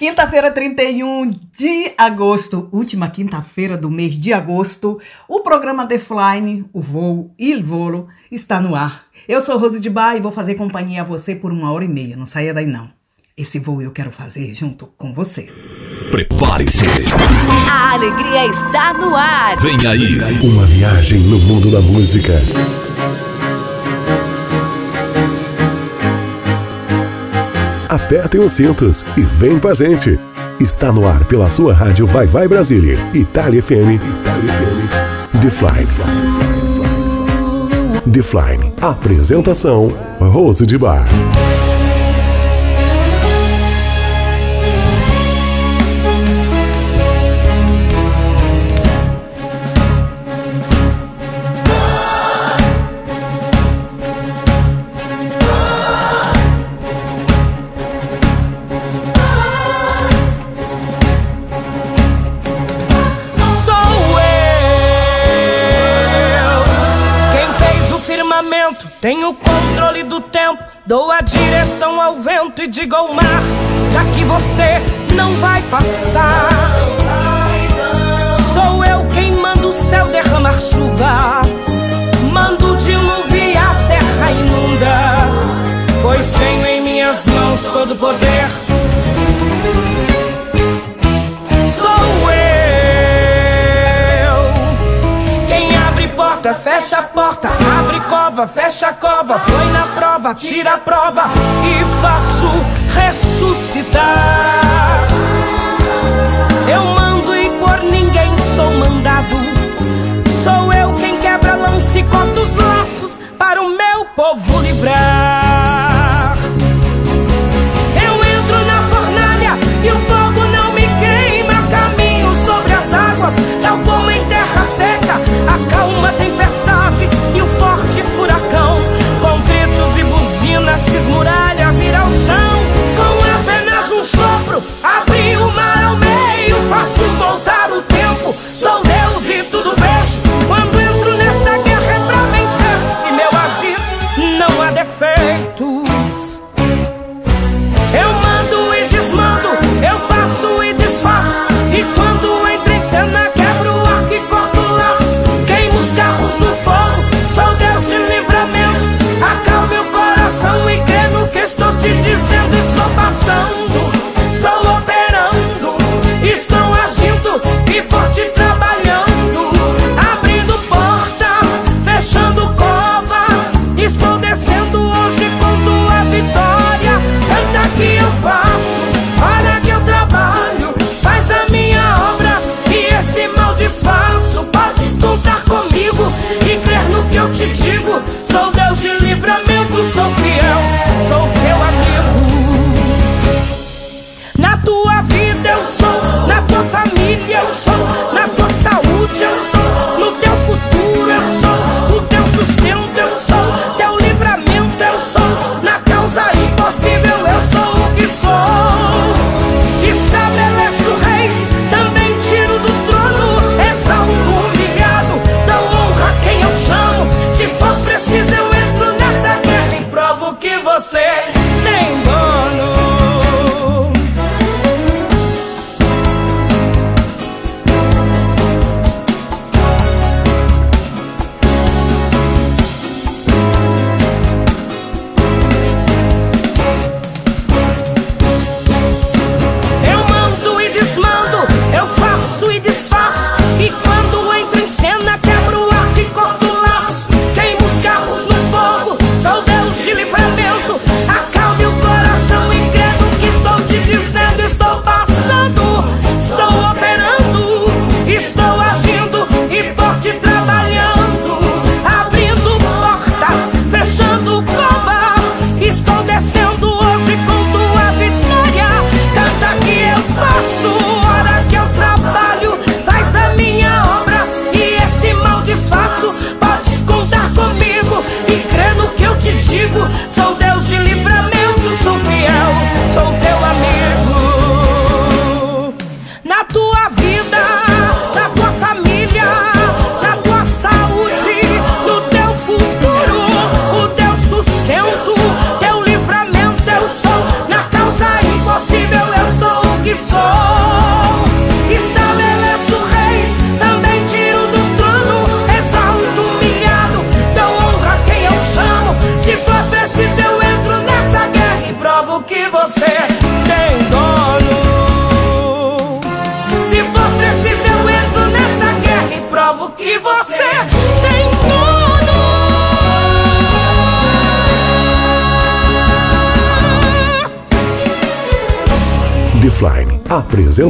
Quinta-feira, 31 de agosto, última quinta-feira do mês de agosto, o programa The Flying, o voo Il Volo, está no ar. Eu sou Rose de Bar e vou fazer companhia a você por uma hora e meia, não saia daí não. Esse voo eu quero fazer junto com você. Prepare-se. A alegria está no ar. Vem aí. Uma viagem no mundo da música. Apertem os cintos e vem com a gente. Está no ar pela sua rádio Vai Vai Brasília, Itália FM, Itália FM. The Fly. The Fly. Apresentação Rose de Bar. Tenho controle do tempo, dou a direção ao vento e digo ao mar: já que você não vai passar. Sou eu quem manda o céu derramar chuva, mando e a terra inunda, pois tenho em minhas mãos todo o poder. Sou eu quem abre porta, fecha a porta, abre cova, fecha a cova, põe na prova, tira a prova e faço ressuscitar. Eu mando e por ninguém sou mandado. Sou eu quem quebra lança e corta os laços para o meu povo livrar.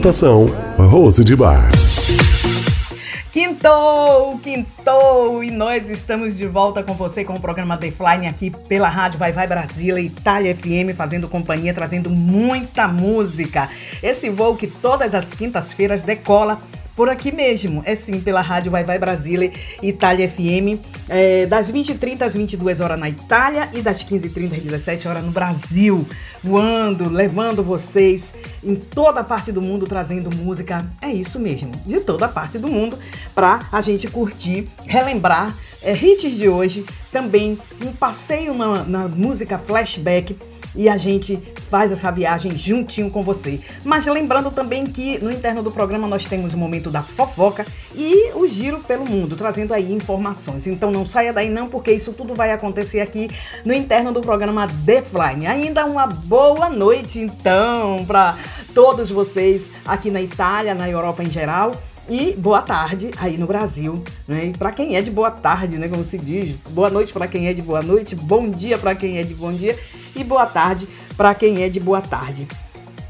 Apresentação: Rose de Bar. Quintou, quintou e nós estamos de volta com você com o programa The Flying aqui pela Rádio Vai Vai Brasília, Itália FM, fazendo companhia, trazendo muita música. Esse voo que todas as quintas-feiras decola por aqui mesmo. É sim, pela Rádio Vai Vai Brasília, Itália FM, é, das 20h30 às 22 horas na Itália e das 15h30 às 17 horas no Brasil. Voando, levando vocês em toda parte do mundo, trazendo música. É isso mesmo, de toda parte do mundo, pra a gente curtir, relembrar é, hits de hoje. Também um passeio na, na música flashback e a gente faz essa viagem juntinho com você. Mas lembrando também que no interno do programa nós temos o momento da fofoca e o giro pelo mundo, trazendo aí informações. Então não saia daí não, porque isso tudo vai acontecer aqui no interno do programa The Flying. Ainda uma boa noite então para todos vocês aqui na Itália, na Europa em geral. E boa tarde aí no Brasil, né? E para quem é de boa tarde, né, como se diz, boa noite para quem é de boa noite, bom dia para quem é de bom dia e boa tarde para quem é de boa tarde.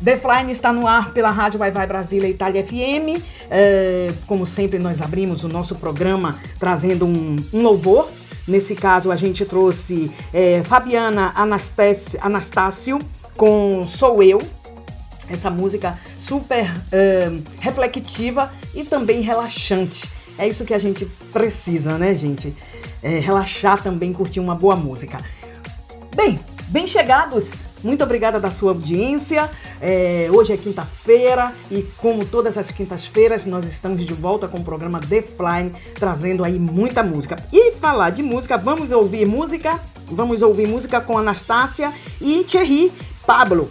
The Flying está no ar pela Rádio Vai Vai Brasília Itália FM. É, como sempre, nós abrimos o nosso programa trazendo um, um louvor. Nesse caso, a gente trouxe é, Fabiana Anastácio com Sou Eu. Essa música super reflexiva e também relaxante. É isso que a gente precisa, né, gente? É, relaxar também, curtir uma boa música. Bem, Bem chegados, muito obrigada da sua audiência. É, hoje é quinta-feira e, como todas as quintas-feiras, nós estamos de volta com o programa The Flying, trazendo aí muita música. E falar de música, vamos ouvir música, vamos ouvir música com Anastácia e Thierry Pablo.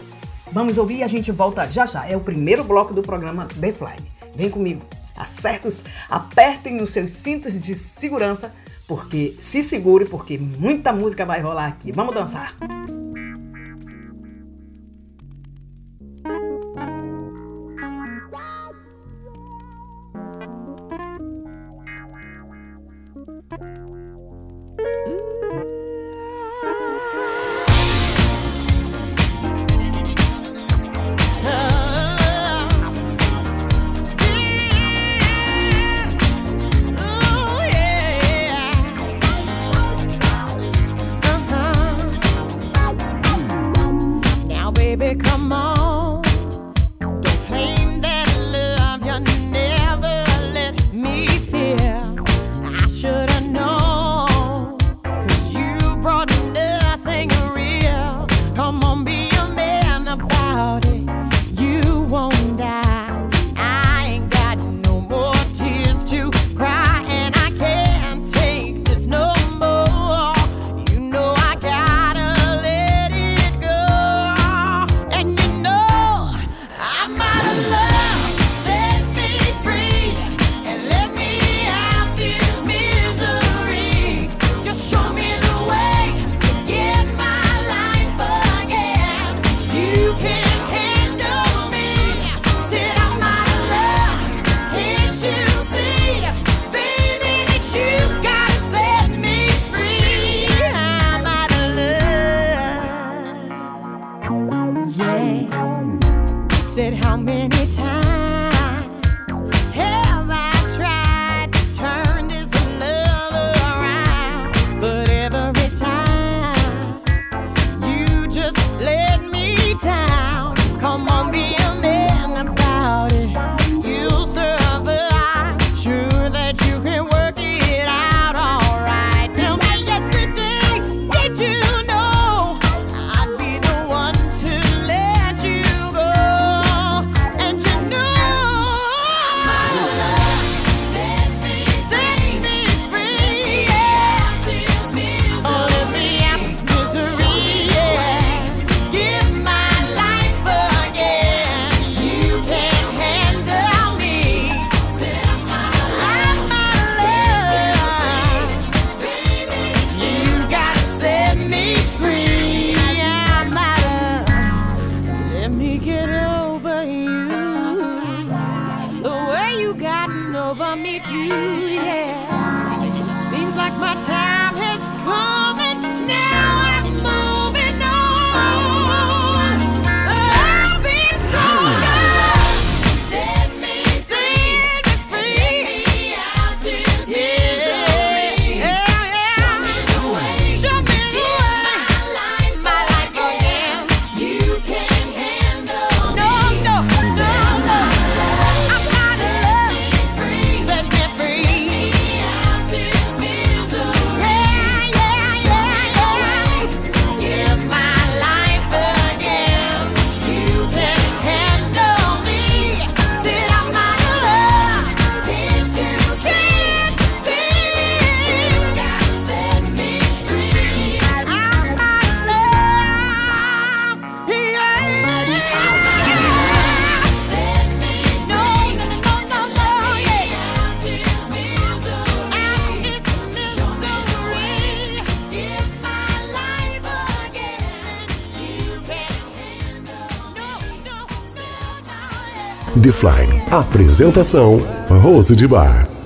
Vamos ouvir e a gente volta já já. É o primeiro bloco do programa The Flying. Vem comigo. Acertos, apertem os seus cintos de segurança porque se segure, porque muita música vai rolar aqui. Vamos dançar! Defline. Apresentação: Rose de Bar.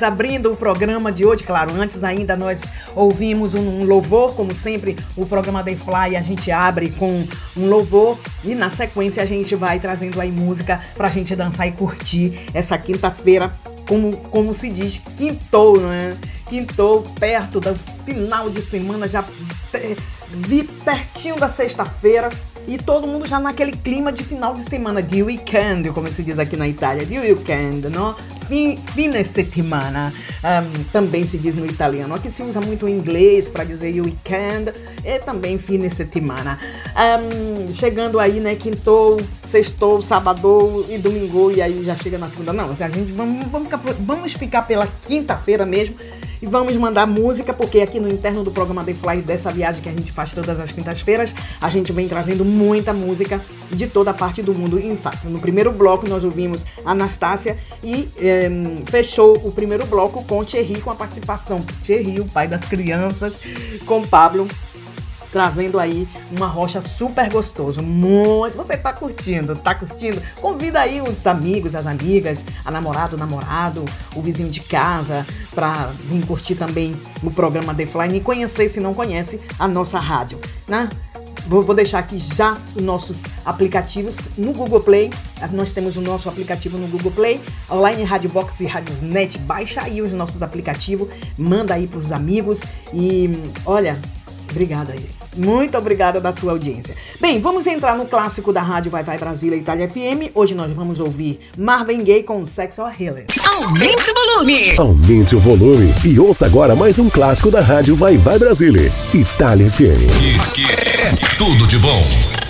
Abrindo o programa de hoje. Claro, antes ainda nós ouvimos um louvor, como sempre, o programa The Fly a gente abre com um louvor e na sequência a gente vai trazendo aí música pra gente dançar e curtir essa quinta-feira, como, como se diz, quintou, né? Quintou perto do final de semana, já vi pertinho da sexta-feira. E todo mundo já naquele clima de final de semana, de weekend, como se diz aqui na Itália, de weekend, não? Fine settimana, um, também se diz no italiano. Aqui se usa muito o inglês para dizer weekend e também fine settimana. Um, chegando aí, né, quintou, sextou, sábado e domingo, e aí já chega na segunda. Não, a gente vamos, vamos, vamos ficar pela quinta-feira mesmo e vamos mandar música, porque aqui no interno do programa The Fly, dessa viagem que a gente faz todas as quintas-feiras, a gente vem trazendo muita música de toda parte do mundo. Em fato, no primeiro bloco nós ouvimos Anastácia e fechou o primeiro bloco com Thierry, com a participação. Thierry, o pai das crianças, com Pablo trazendo aí uma rocha super gostoso. Muito. Você tá curtindo? Tá curtindo? Convida aí os amigos, as amigas, a namorado, o namorado, o vizinho de casa, para vir curtir também o programa The Fly e conhecer, se não conhece, a nossa rádio, né? Vou deixar aqui já os nossos aplicativos no Google Play. Nós temos o nosso aplicativo no Google Play, Online Rádio Box e Radiosnet. Baixa aí os nossos aplicativos, manda aí para os amigos e olha, obrigada aí. Muito obrigada da sua audiência. Bem, vamos entrar no clássico da rádio Vai Vai Brasília Itália FM. Hoje nós vamos ouvir Marvin Gaye com Sexual Healer. Aumente o volume! Aumente o volume e ouça agora mais um clássico da rádio Vai Vai Brasília Itália FM. Que, que é tudo de bom.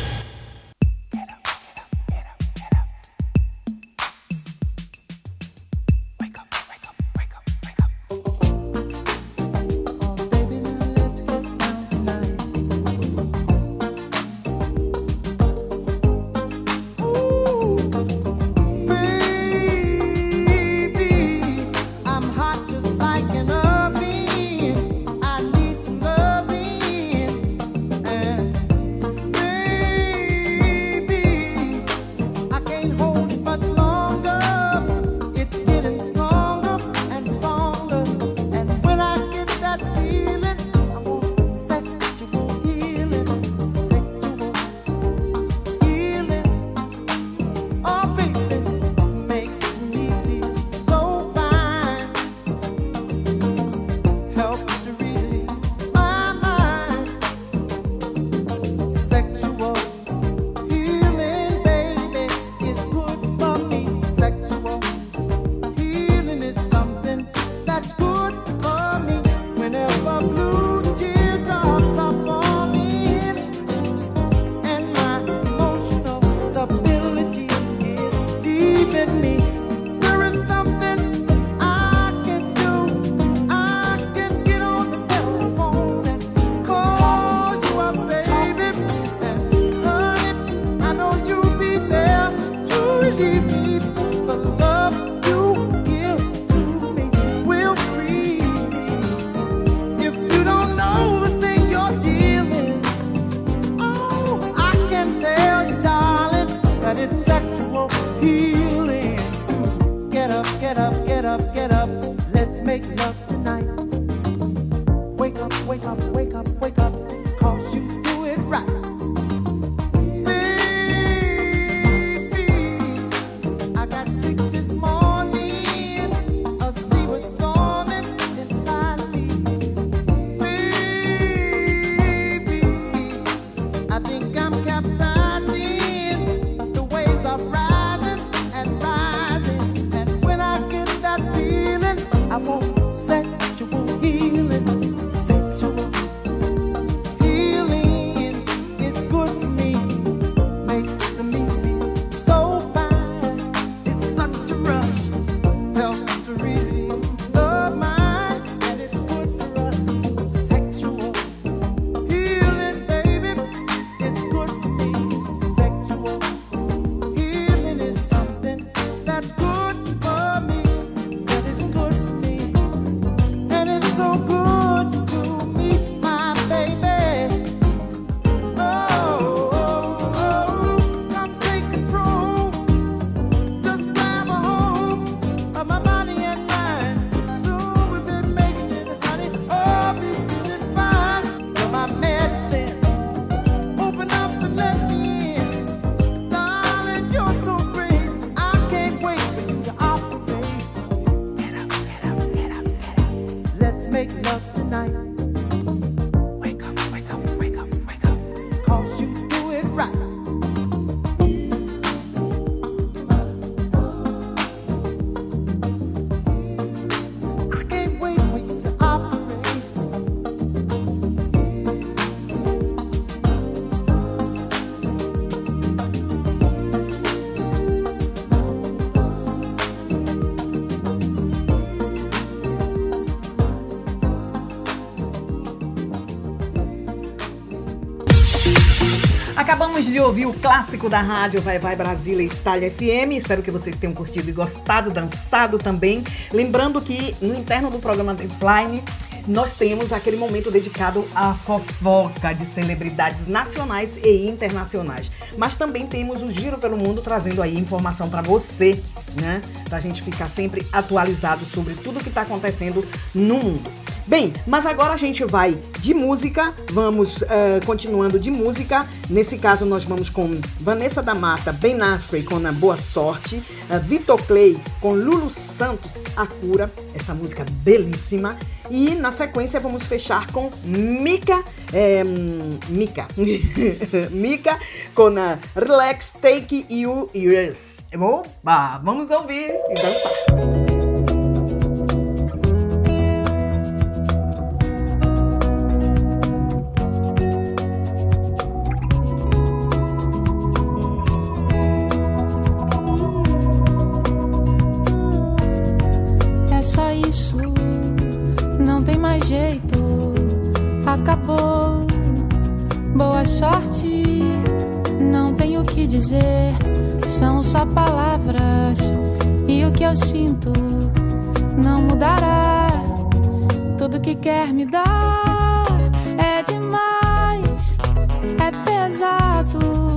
Acabamos de ouvir o clássico da rádio Vai Vai Brasília Itália FM. Espero que vocês tenham curtido e gostado, dançado também. Lembrando que no interno do programa Flying nós temos aquele momento dedicado à fofoca de celebridades nacionais e internacionais. Mas também temos o Giro pelo Mundo trazendo aí informação para você, né? Pra gente ficar sempre atualizado sobre tudo que está acontecendo no mundo. Bem, mas agora a gente vai de música, vamos uh, continuando de música. Nesse caso, nós vamos com Vanessa da Mata, Ben Affleck com a Boa Sorte, uh, Vitor Clay com Lulu Santos, A Cura, essa música belíssima. E na sequência vamos fechar com Mika, é, Mika, Mika com a Relax Take You Years. Opa, vamos ouvir e dançar. Quer me dar é demais, é pesado,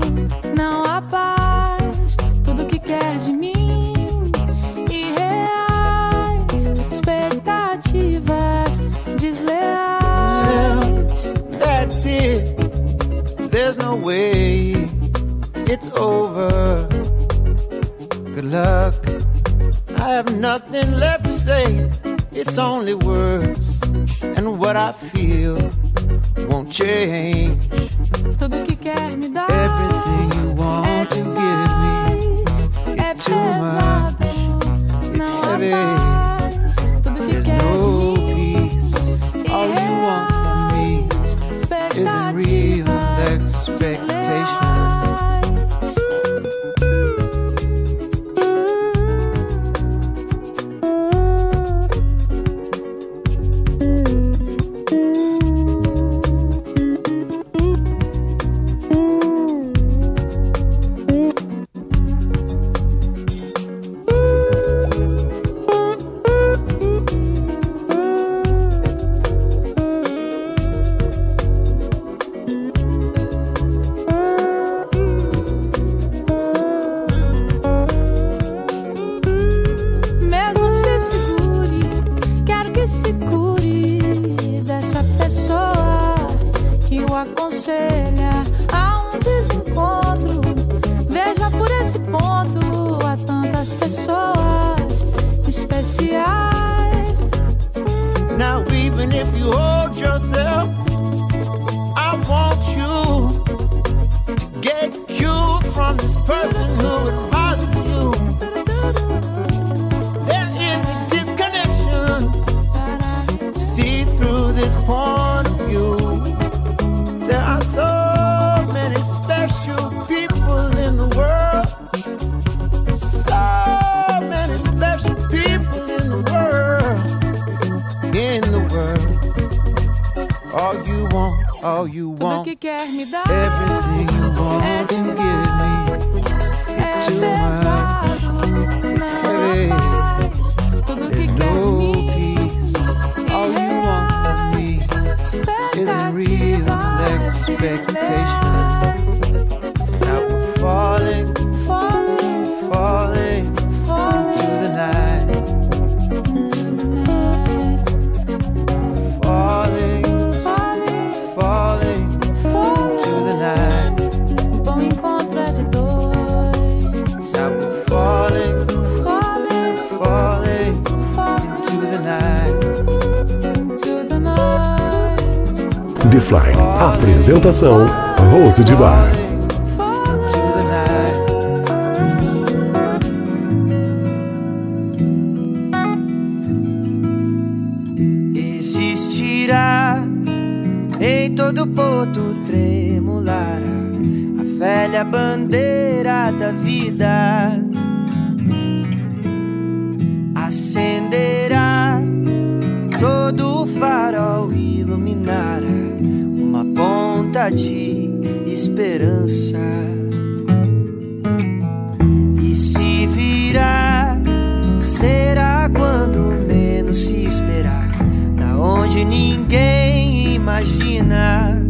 não há paz. Tudo que quer de mim e reais expectativas desleais. That's it. There's no way. it's over. Good luck. I have nothing left to say. It's only words, and what I feel won't change. Tudo que quer me dar. Everything you want é to give me. É too much. It's não heavy. Apresentação: Rose de Bar. Existirá em todo porto tremular a velha bandeira da vida. Acenderá todo o farol de esperança. E se virá, será quando menos se esperar, da onde ninguém imagina.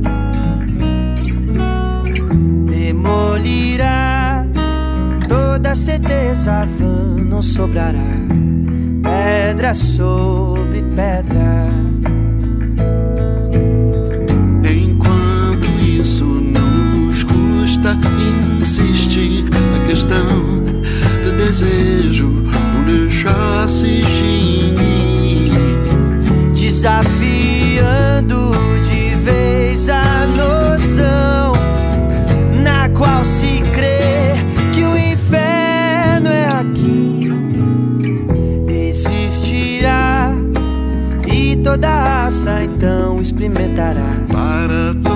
Demolirá toda certeza vã, não sobrará pedra sobre pedra. questão de desejo, não deixar se. Desafiando de vez a noção na qual se crê que o inferno é aqui. Existirá e toda aça então experimentará. Para todos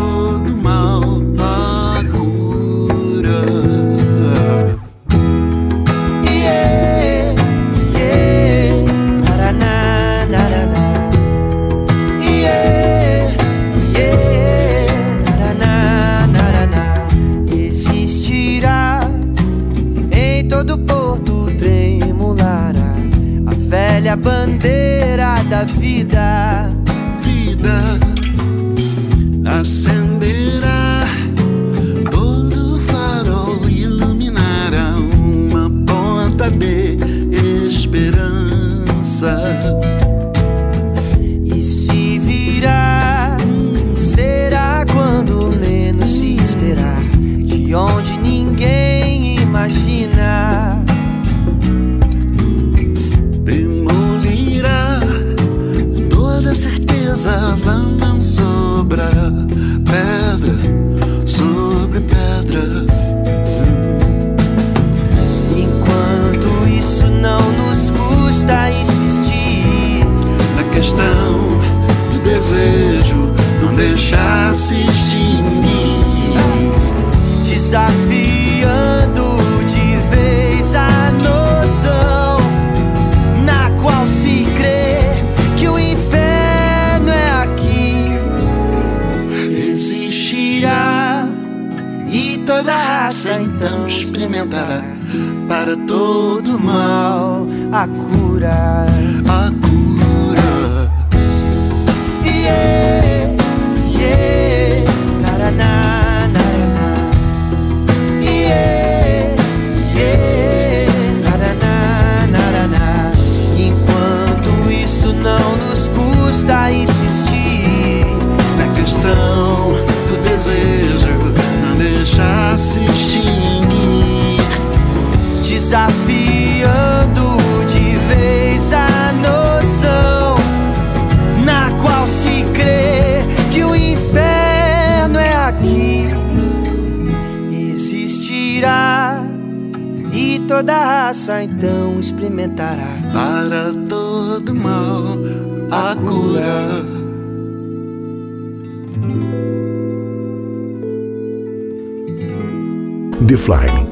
todo mal a cura.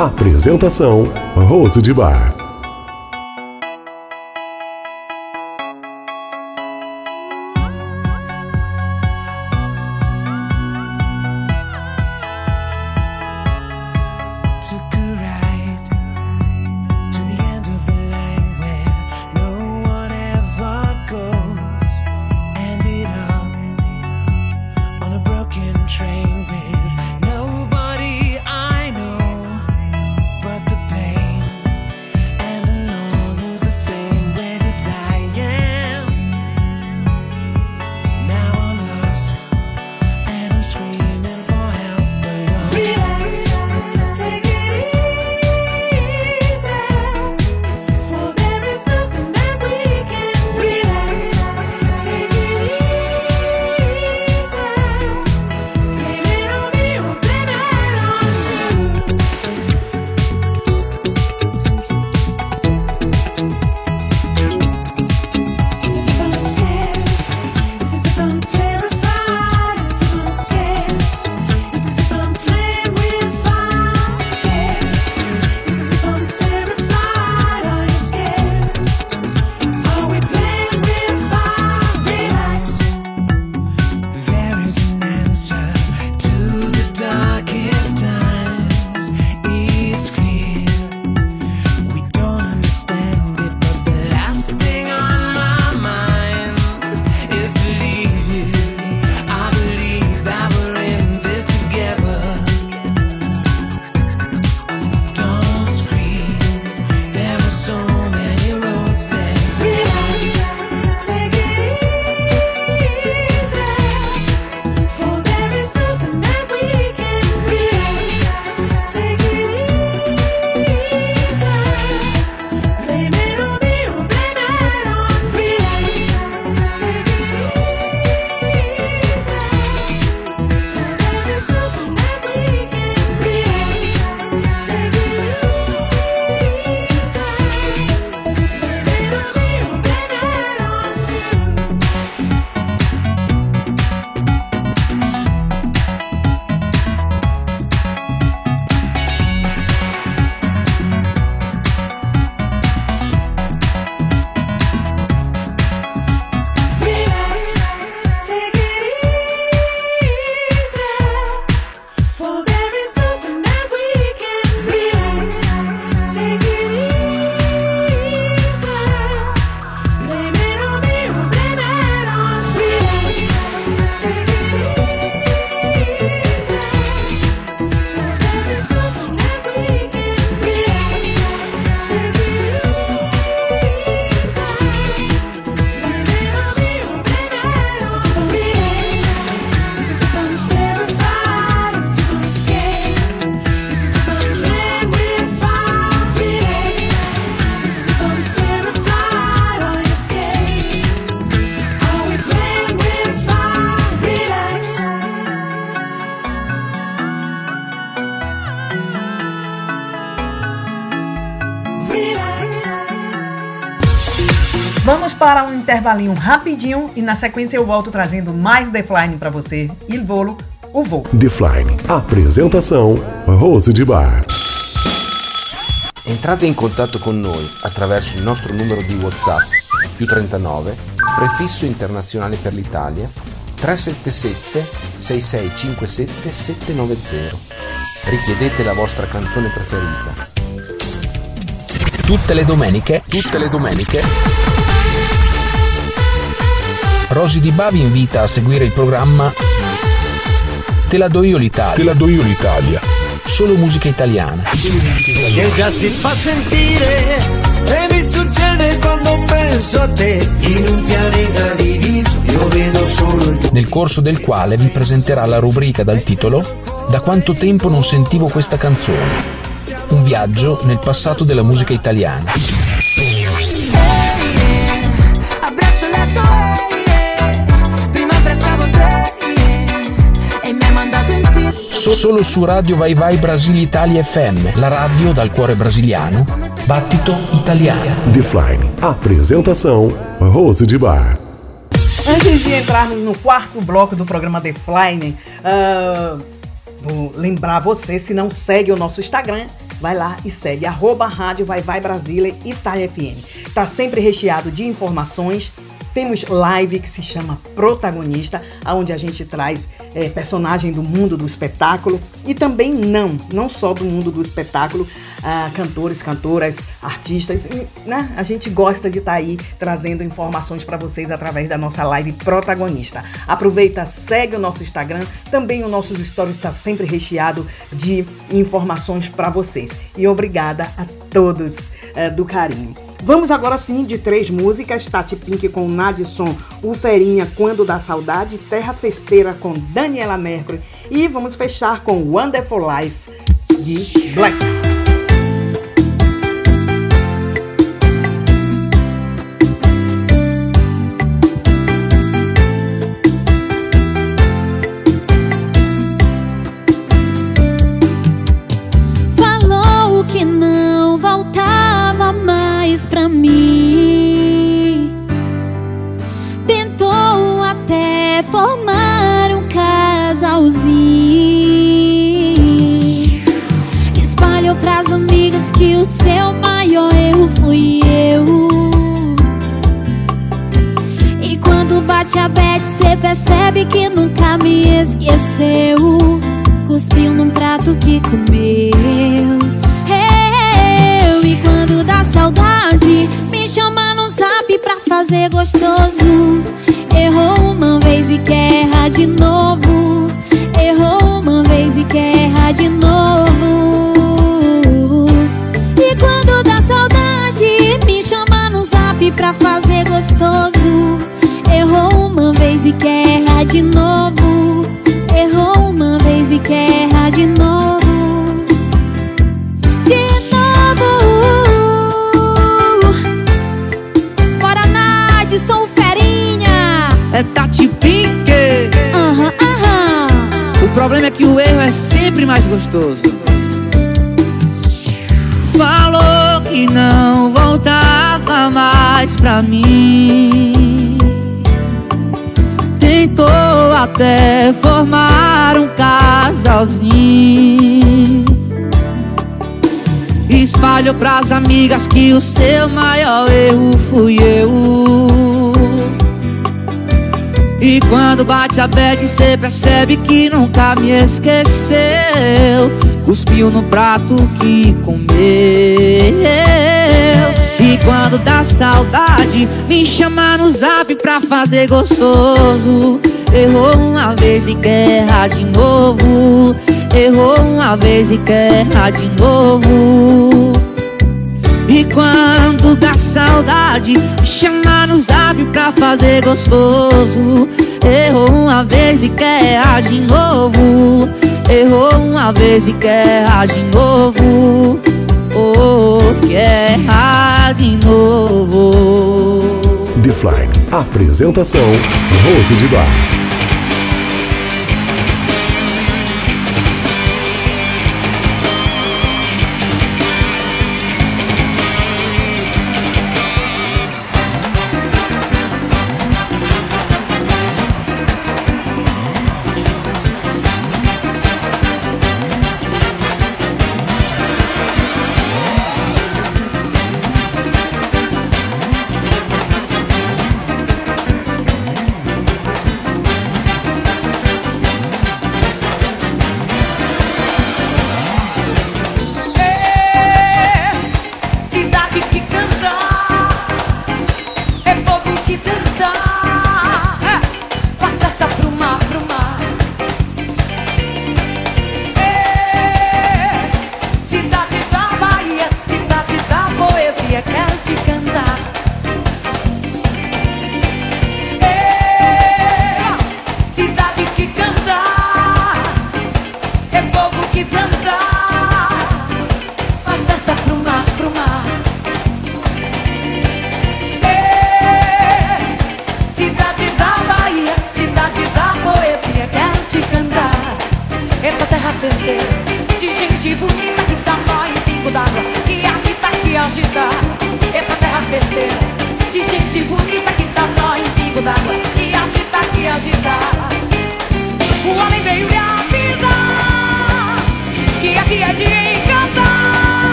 Apresentação: Rose de Bar. Intervalinho rapidinho e na sequência eu volto trazendo mais Defline para você. Il volo, o voo. Defline. Apresentação: Rose de Bar. Entrate in contatto con noi attraverso il nostro numero di WhatsApp più 39 prefisso internazionale per l'Italia 377 6657 790. Richiedete la vostra canzone preferita. Tutte le domeniche, tutte le domeniche. Rosy Di Ba vi invita a seguire il programma Te la do io l'Italia. Te la do io l'Italia. Solo musica italiana. Che già si fa sentire e mi succede quando penso a te in un pianeta diviso io vedo solo il Nel corso del quale vi presenterà la rubrica dal titolo Da quanto tempo non sentivo questa canzone. Un viaggio nel passato della musica italiana. Solo su Radio Vai Vai Brasile Italia FM, la radio dal cuore brasiliano. Battito italiano. Defline. Apresentação: Rose de Bar. Antes de entrarmos no quarto bloco do programa The Flying, ah, vou lembrar você, se não segue o nosso Instagram, vai lá e segue, arroba Rádio Vai Vai Brasília Itália FM. Tá sempre recheado de informações. Temos live que se chama Protagonista, onde a gente traz eh, personagem do mundo do espetáculo e também não, não só do mundo do espetáculo, ah, cantores, cantoras, artistas, né? A gente gosta de estar aí trazendo informações para vocês através da nossa live Protagonista. Aproveita, segue o nosso Instagram, também o nosso stories está sempre recheado de informações para vocês. E obrigada a todos eh, do carinho. Vamos agora sim de três músicas: Tati Pink com Nadson, O Ferinha Quando Dá Saudade, Terra Festeira com Daniela Mercury e vamos fechar com Wonderful Life de Black. A bad, cê percebe que nunca me esqueceu. Cuspiu num prato que comeu. Eu, e quando dá saudade, me chama no zap pra fazer gostoso. Errou uma vez e quer errar de novo. Errou uma vez e quer errar de novo. E quando dá saudade, me chama no zap pra fazer gostoso. E quer errar de novo. Errou uma vez e quer errar de novo. De novo. Bora, Nadson, ferinha. É Tati. Aham, aham. O problema é que o erro é sempre mais gostoso. Falou que não voltava mais pra mim. Tentou até formar um casalzinho. Espalhou pras amigas que o seu maior erro fui eu. E quando bate a bad, cê percebe que nunca me esqueceu. Cuspiu no prato que comeu. E quando dá saudade, me chama no zap pra fazer gostoso. Errou uma vez e quer errar de novo. Errou uma vez e quer errar de novo. E quando dá saudade, me chama no zap pra fazer gostoso. Errou uma vez e quer errar de novo. Errou uma vez e quer errar de novo. Oh, quer errar de novo. Defline. Apresentação: Rose de Bar.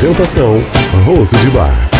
Apresentação: Rose de Bar.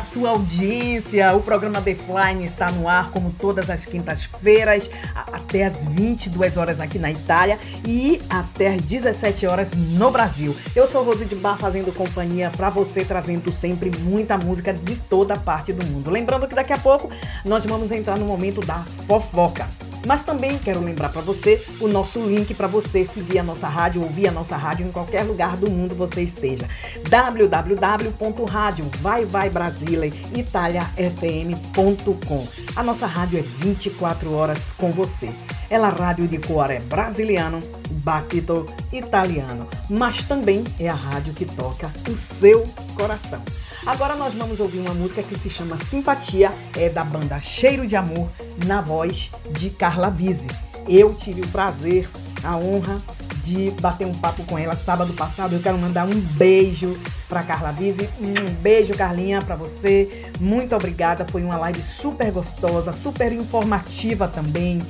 Sua audiência. O programa The Flying está no ar como todas as quintas-feiras, até as 22 horas aqui na Itália e até as 17 horas no Brasil. Eu sou Rose de Bar fazendo companhia para você, trazendo sempre muita música de toda parte do mundo. Lembrando que daqui a pouco nós vamos entrar no momento da fofoca. Mas também quero lembrar para você o nosso link para você seguir a nossa rádio, ouvir a nossa rádio em qualquer lugar do mundo você esteja. www.radiovaivaibrasile.italiafm.com A nossa rádio é 24 horas com você. Ela rádio de cor é brasiliano, battito italiano, mas também é a rádio que toca o seu coração. Agora nós vamos ouvir uma música que se chama Simpatia, é da banda Cheiro de Amor, na voz de Carla Vise. Eu tive o prazer, a honra de bater um papo com ela sábado passado. Eu quero mandar um beijo para Carla Vise. Um beijo, Carlinha, para você. Muito obrigada. Foi uma live super gostosa, super informativa também.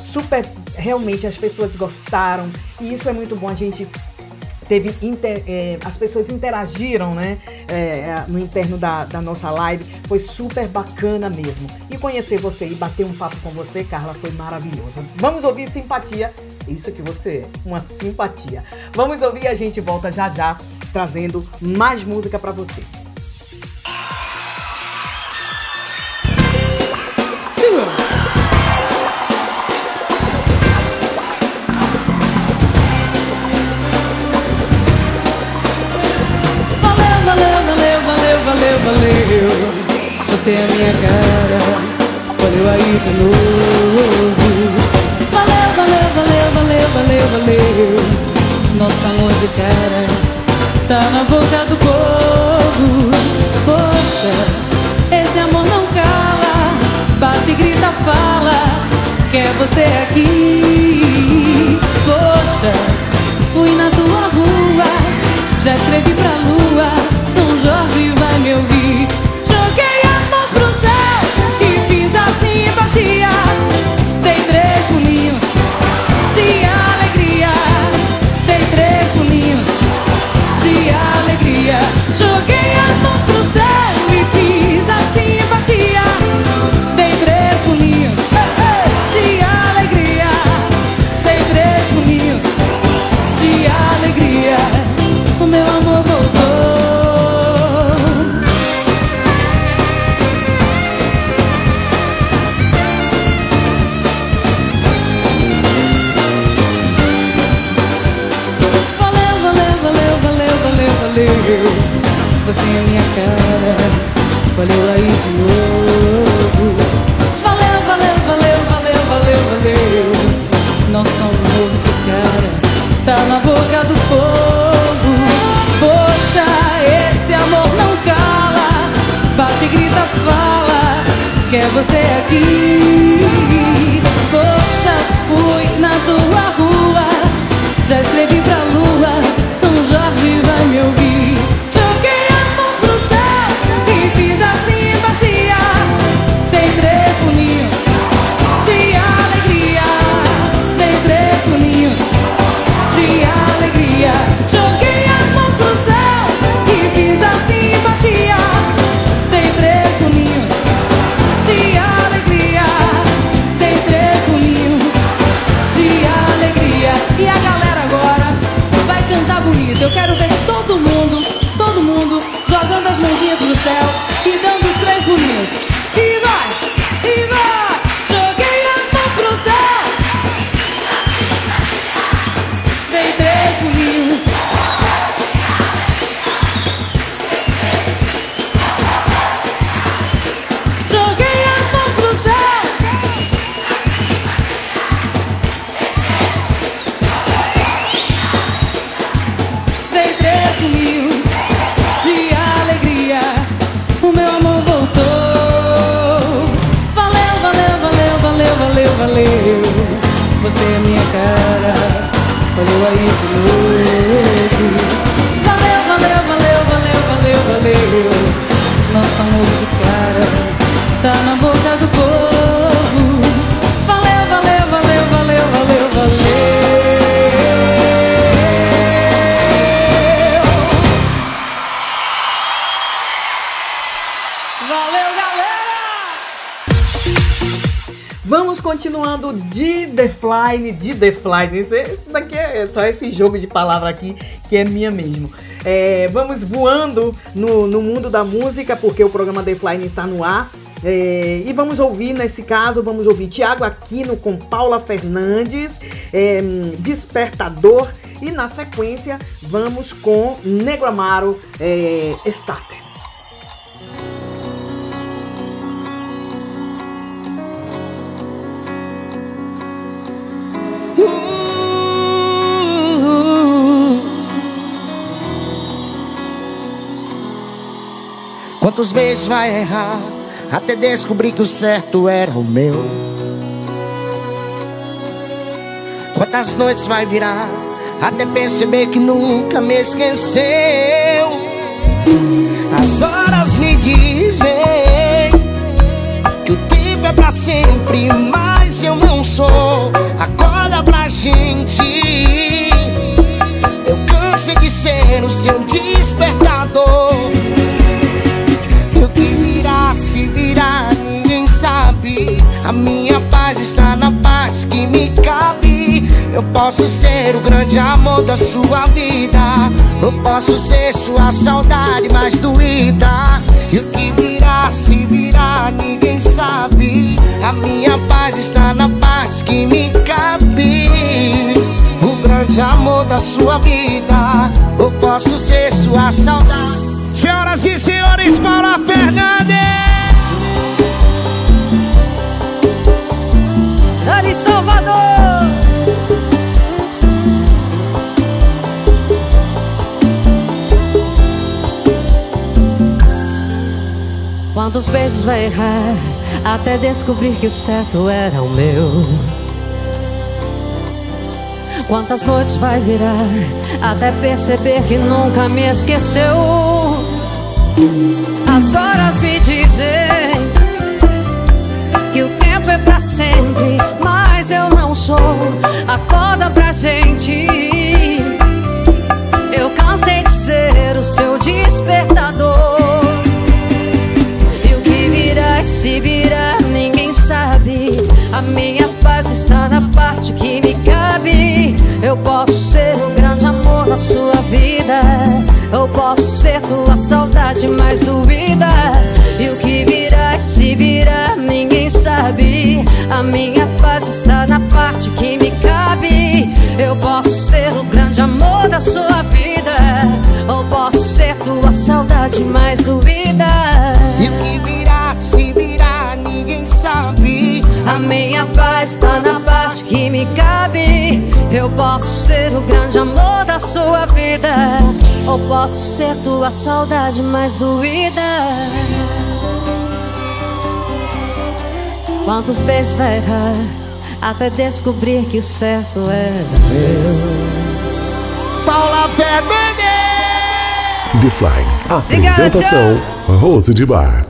Super, realmente as pessoas gostaram. E isso é muito bom a gente teve inter- é, as pessoas interagiram né é, no interno da, da nossa live. Foi super bacana mesmo. E conhecer você e bater um papo com você Carla foi maravilhoso. Vamos ouvir simpatia. Isso que você é uma simpatia. Vamos ouvir a gente volta já já trazendo mais música para você Você é minha cara. Valeu aí de novo. Valeu, valeu, valeu, valeu, valeu, valeu. Amor de cara tá na boca do povo. Poxa, esse amor não cala. Bate, grita, fala. Quer você aqui. Poxa, fui na tua rua. Já escrevi pra lua, São Jorge vai Você é minha cara. Valeu aí de novo. Valeu, valeu, valeu, valeu, valeu, valeu. Nosso amor de cara tá na boca do povo. Poxa, esse amor não cala. Bate, grita, fala. Quer você aqui? Poxa, fui na tua rua. Já escrevi pra lua, The Flying. Esse, esse daqui é só esse jogo de palavra aqui que é minha mesmo. É, vamos voando no, no mundo da música, porque o programa The Flying está no ar. É, e vamos ouvir, nesse caso, vamos ouvir Tiago Aquino com Paula Fernandes, é, Despertador. E na sequência, vamos com Negro Amaro, é, Starter. Quantas vezes vai errar até descobrir que o certo era o meu? Quantas noites vai virar até perceber que nunca me esqueceu? As horas me dizem que o tempo é pra sempre, mas eu não sou. Acorda pra gente. A minha paz está na paz que me cabe. Eu posso ser o grande amor da sua vida. Eu posso ser sua saudade mais doída. E o que virá, se virá, ninguém sabe. A minha paz está na paz que me cabe. O grande amor da sua vida. Eu posso ser sua saudade. Senhoras e senhores, Paula Fernandes! Dali Salvador! Quantos beijos vai errar até descobrir que o certo era o meu? Quantas noites vai virar até perceber que nunca me esqueceu? As horas me dizem tempo é pra sempre, mas eu não sou. Acorda pra gente. Eu cansei de ser o seu despertador. E o que virá e se virá, ninguém sabe. A minha paz está na parte que me cabe. Eu posso ser o grande amor na sua vida. Eu posso ser tua saudade mais doída. E o que virá e se virá, ninguém sabe. A minha paz está na parte que me cabe. Eu posso ser o grande amor da sua vida. Eu posso ser tua saudade mais doída. E o que virá, se virá, ninguém sabe. A minha paz está na parte que me cabe. Eu posso ser o grande amor da sua vida. Ou posso ser tua saudade mais doída. Quantos beijos vai errar até descobrir que o certo era meu? Paula Fernandes! The Flying. Apresentação: Rose de Bar.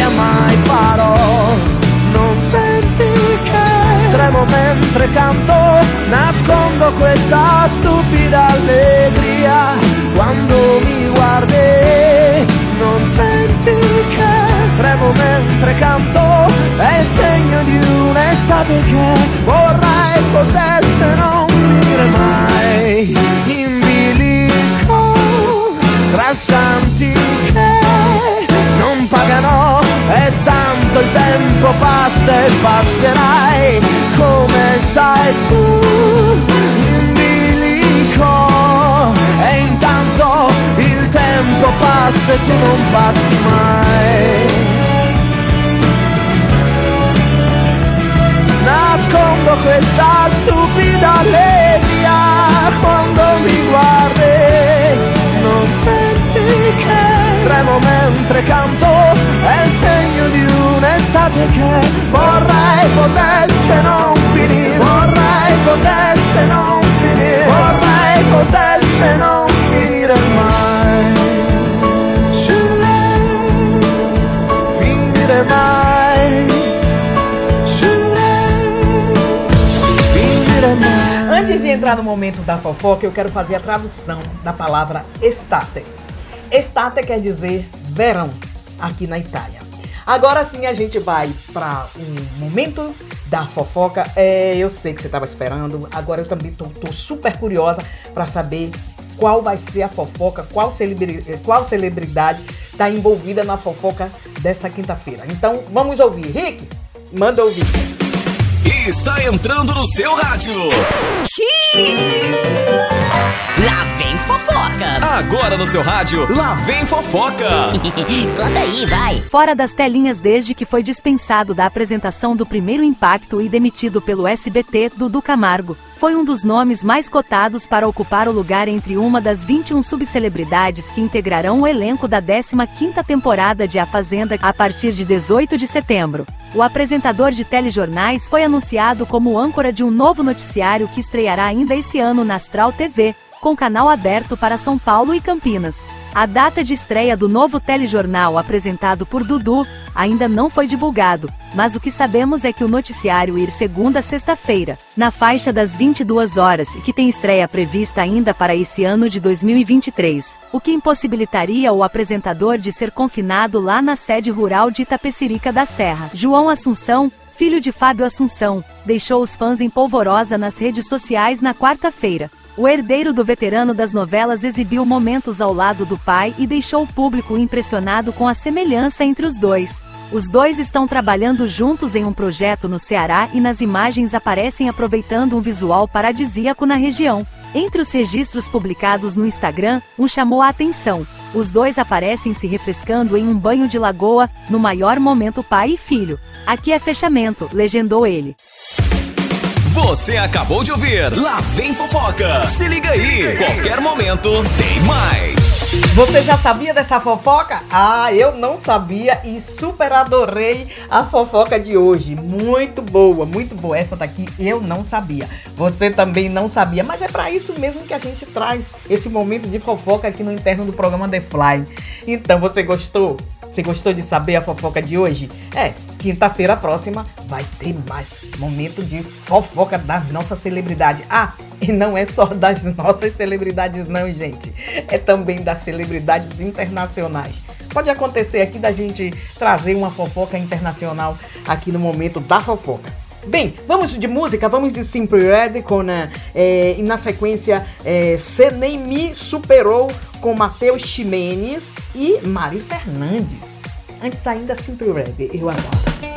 Mezz'aria mai farò. Non senti che tremo mentre canto, nascondo questa stupida allegria quando mi guardi. Non senti che tremo mentre canto, è il segno di un'estate che vorrei potesse non finire mai. In bilico tra santi il tempo passa e passerai come sai tu in bilico. E intanto il tempo passa e tu non passi mai. Nascondo questa stupida allegria quando mi guardi non senti che tremo mentre canto è il segno di un'estate che vorrei potesse non finire. Vorrei potesse non finire. Vorrei potesse non finire mai. Finire mai. Finire mai. Antes de entrar no momento da fofoca, eu quero fazer a tradução da palavra estate. Estate quer dizer verão aqui na Itália. Agora sim a gente vai para um momento da fofoca. É, eu sei que você estava esperando. Agora eu também tô, tô super curiosa para saber qual vai ser a fofoca, qual, celebri qual celebridade está envolvida na fofoca dessa quinta-feira. Então vamos ouvir. Rick, manda ouvir. E está entrando no seu rádio. Lá vem fofoca. Agora no seu rádio, lá vem fofoca. Conta aí, vai. Fora das telinhas desde que foi dispensado da apresentação do primeiro impacto e demitido pelo SBT, Dudu Camargo. Foi um dos nomes mais cotados para ocupar o lugar entre uma das 21 subcelebridades que integrarão o elenco da 15ª temporada de A Fazenda a partir de 18 de setembro. O apresentador de telejornais foi anunciado como âncora de um novo noticiário que estreará ainda esse ano na Astral TV, com canal aberto para São Paulo e Campinas. A data de estreia do novo telejornal apresentado por Dudu ainda não foi divulgado, mas o que sabemos é que o noticiário ir segunda a sexta-feira, na faixa das 22 horas e que tem estreia prevista ainda para esse ano de 2023, o que impossibilitaria o apresentador de ser confinado lá na sede rural de Itapecerica da Serra. João Assunção, filho de Fábio Assunção, deixou os fãs em polvorosa nas redes sociais na quarta-feira. O herdeiro do veterano das novelas exibiu momentos ao lado do pai e deixou o público impressionado com a semelhança entre os dois. Os dois estão trabalhando juntos em um projeto no Ceará e nas imagens aparecem aproveitando um visual paradisíaco na região. Entre os registros publicados no Instagram, um chamou a atenção. Os dois aparecem se refrescando em um banho de lagoa, no maior momento pai e filho. Aqui é fechamento, legendou ele. Você acabou de ouvir Lá vem fofoca. Se liga aí, qualquer momento tem mais. Você já sabia dessa fofoca? Ah, eu não sabia e super adorei a fofoca de hoje. Muito boa, muito boa. Essa daqui eu não sabia. Você também não sabia, mas é para isso mesmo que a gente traz esse momento de fofoca aqui no interno do programa The Fly. Então, você gostou? Você gostou de saber a fofoca de hoje? É, quinta-feira próxima vai ter mais momento de fofoca da nossa celebridade. Ah, e não é só das nossas celebridades, não, gente. É também das celebridades internacionais. Pode acontecer aqui da gente trazer uma fofoca internacional aqui no momento da fofoca. Bem, vamos de música, vamos de Simple Red com eh, e na sequência eh, Cê Nem Me Superou com Matheus Ximenes e Mari Fernandes. Antes ainda Simple Red, eu adoro.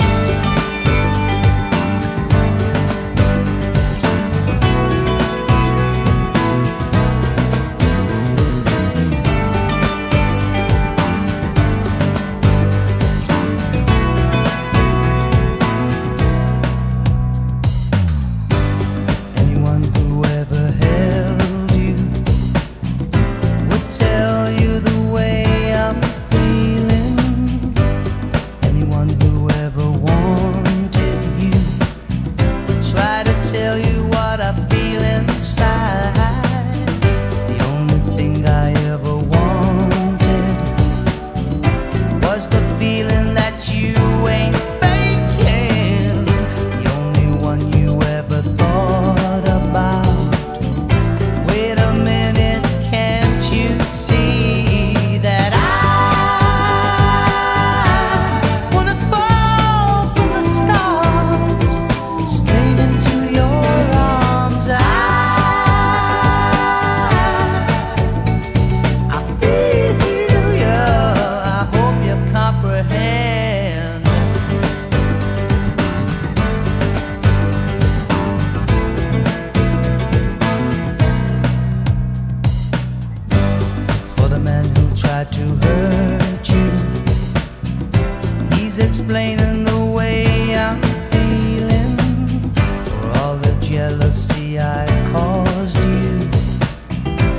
Jealousy I caused you.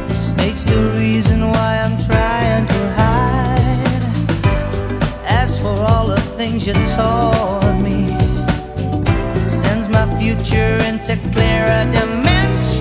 The snake's the reason why I'm trying to hide. As for all the things you taught me, it sends my future into clearer dimensions.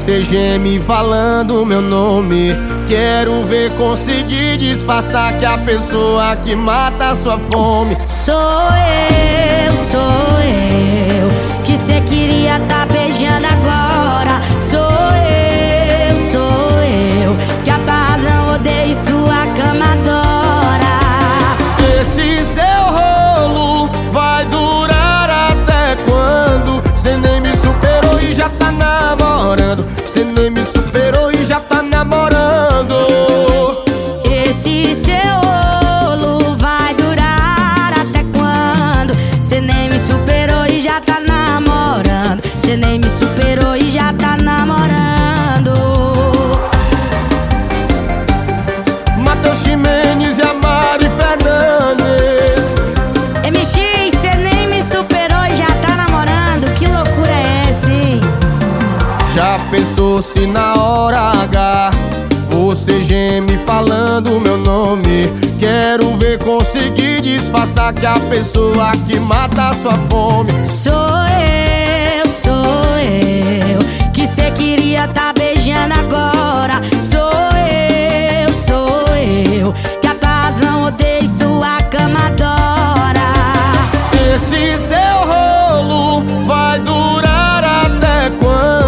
Você geme falando meu nome? Quero ver conseguir disfarçar que a pessoa que mata sua fome Sou eu, sou eu Que cê queria tá beijando agora Sou eu, sou eu Que a tua razão odeia sua cama adora namorando. Cê nem me superou se na hora H você geme falando meu nome? Quero ver conseguir disfarçar que a pessoa que mata sua fome Sou eu, sou eu Que cê queria tá beijando agora Sou eu, sou eu Que a tua razão odeia e sua cama adora Esse seu rolo vai durar até quando?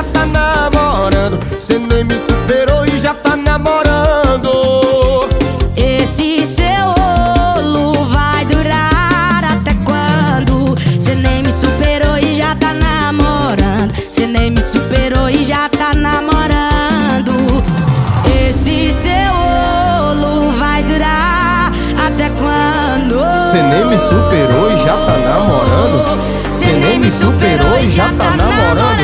Já tá namorando. Cê nem me superou e já tá namorando. Esse seu rolo vai durar até quando? Cê nem me superou e já tá namorando Cê nem me superou e já tá namorando Esse seu rolo vai durar até quando? Cê nem me superou e já tá namorando. Cê nem me superou e já tá namorando.